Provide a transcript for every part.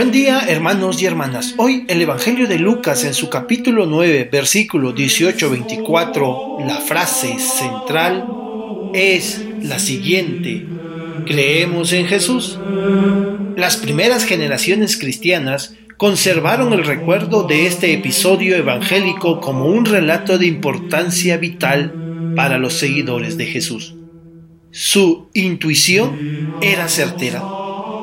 Buen día hermanos y hermanas. Hoy el Evangelio de Lucas en su capítulo 9, versículo 18-24, la frase central es la siguiente. ¿Creemos en Jesús? Las primeras generaciones cristianas conservaron el recuerdo de este episodio evangélico como un relato de importancia vital para los seguidores de Jesús. Su intuición era certera.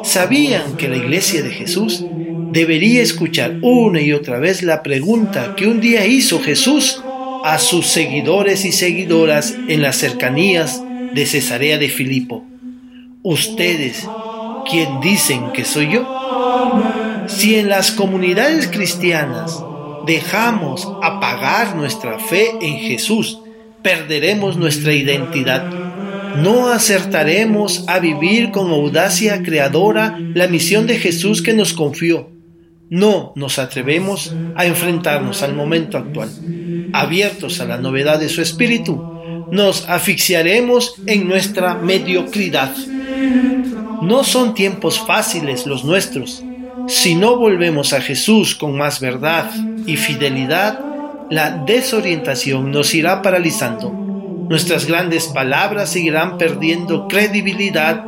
Sabían que la iglesia de Jesús debería escuchar una y otra vez la pregunta que un día hizo Jesús a sus seguidores y seguidoras en las cercanías de Cesarea de Filipo. ¿Ustedes quién dicen que soy yo? Si en las comunidades cristianas dejamos apagar nuestra fe en Jesús, perderemos nuestra identidad. No acertaremos a vivir con audacia creadora la misión de Jesús que nos confió. No nos atrevemos a enfrentarnos al momento actual abiertos a la novedad de su espíritu, nos asfixiaremos en nuestra mediocridad. No son tiempos fáciles los nuestros. Si no volvemos a Jesús con más verdad y fidelidad, la desorientación nos irá paralizando. Nuestras grandes palabras seguirán perdiendo credibilidad.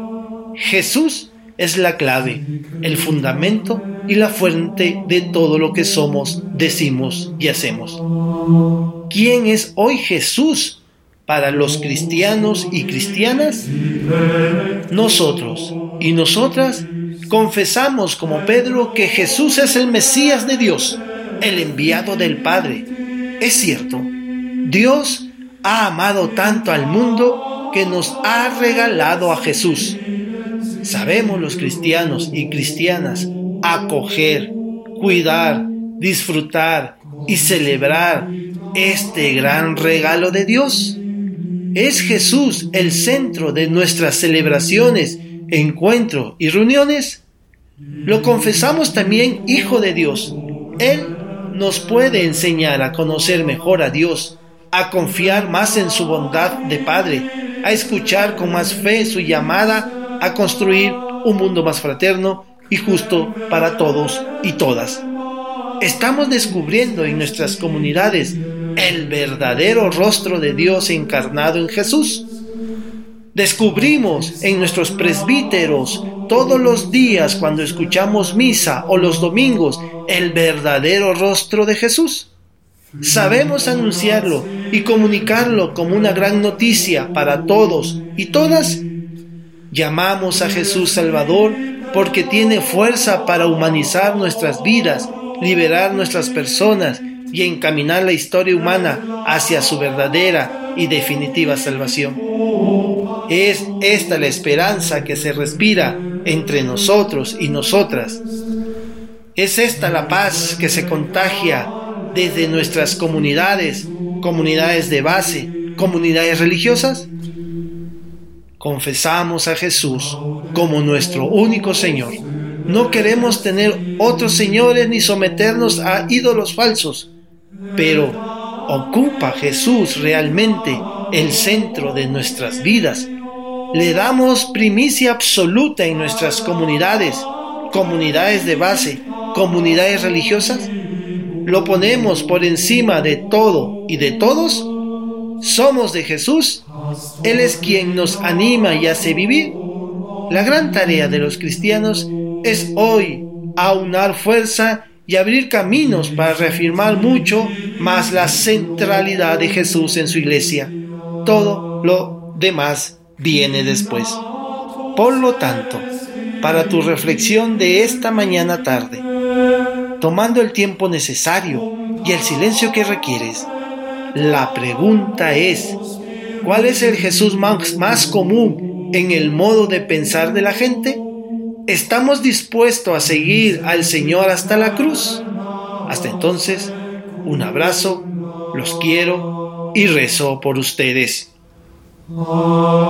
Jesús es la clave, el fundamento y la fuente de todo lo que somos, decimos y hacemos. ¿Quién es hoy Jesús para los cristianos y cristianas? Nosotros y nosotras confesamos como Pedro que Jesús es el Mesías de Dios, el enviado del Padre. Es cierto, Dios ha amado tanto al mundo que nos ha regalado a Jesús sabemos los cristianos y cristianas acoger, cuidar, disfrutar y celebrar este gran regalo de Dios? ¿Es Jesús el centro de nuestras celebraciones, encuentros y reuniones? Lo confesamos también Hijo de Dios. Él nos puede enseñar a conocer mejor a Dios, a confiar más en su bondad de Padre, a escuchar con más fe su llamada a construir un mundo más fraterno y justo para todos y todas. Estamos descubriendo en nuestras comunidades el verdadero rostro de Dios encarnado en Jesús. Descubrimos en nuestros presbíteros todos los días cuando escuchamos misa o los domingos el verdadero rostro de Jesús. Sabemos anunciarlo y comunicarlo como una gran noticia para todos y todas Llamamos a Jesús Salvador porque tiene fuerza para humanizar nuestras vidas, liberar nuestras personas y encaminar la historia humana hacia su verdadera y definitiva salvación. Es esta la esperanza que se respira entre nosotros y nosotras. Es esta la paz que se contagia desde nuestras comunidades, comunidades de base, comunidades religiosas confesamos a Jesús como nuestro único Señor. No queremos tener otros señores ni someternos a ídolos falsos, pero ocupa Jesús realmente el centro de nuestras vidas. Le damos primicia absoluta en nuestras comunidades, comunidades de base, comunidades religiosas. Lo ponemos por encima de todo y de todos somos de Jesús. Él es quien nos anima y hace vivir. La gran tarea de los cristianos es hoy aunar fuerza y abrir caminos para reafirmar mucho más la centralidad de Jesús en su iglesia. Todo lo demás viene después. Por lo tanto, para tu reflexión de esta mañana tarde, tomando el tiempo necesario y el silencio que requieres, la pregunta es, ¿cuál es el Jesús más, común en el modo de pensar de la gente? ¿Estamos dispuestos a seguir al Señor hasta la cruz? Hasta entonces, un abrazo, los quiero y rezo por ustedes. Amen.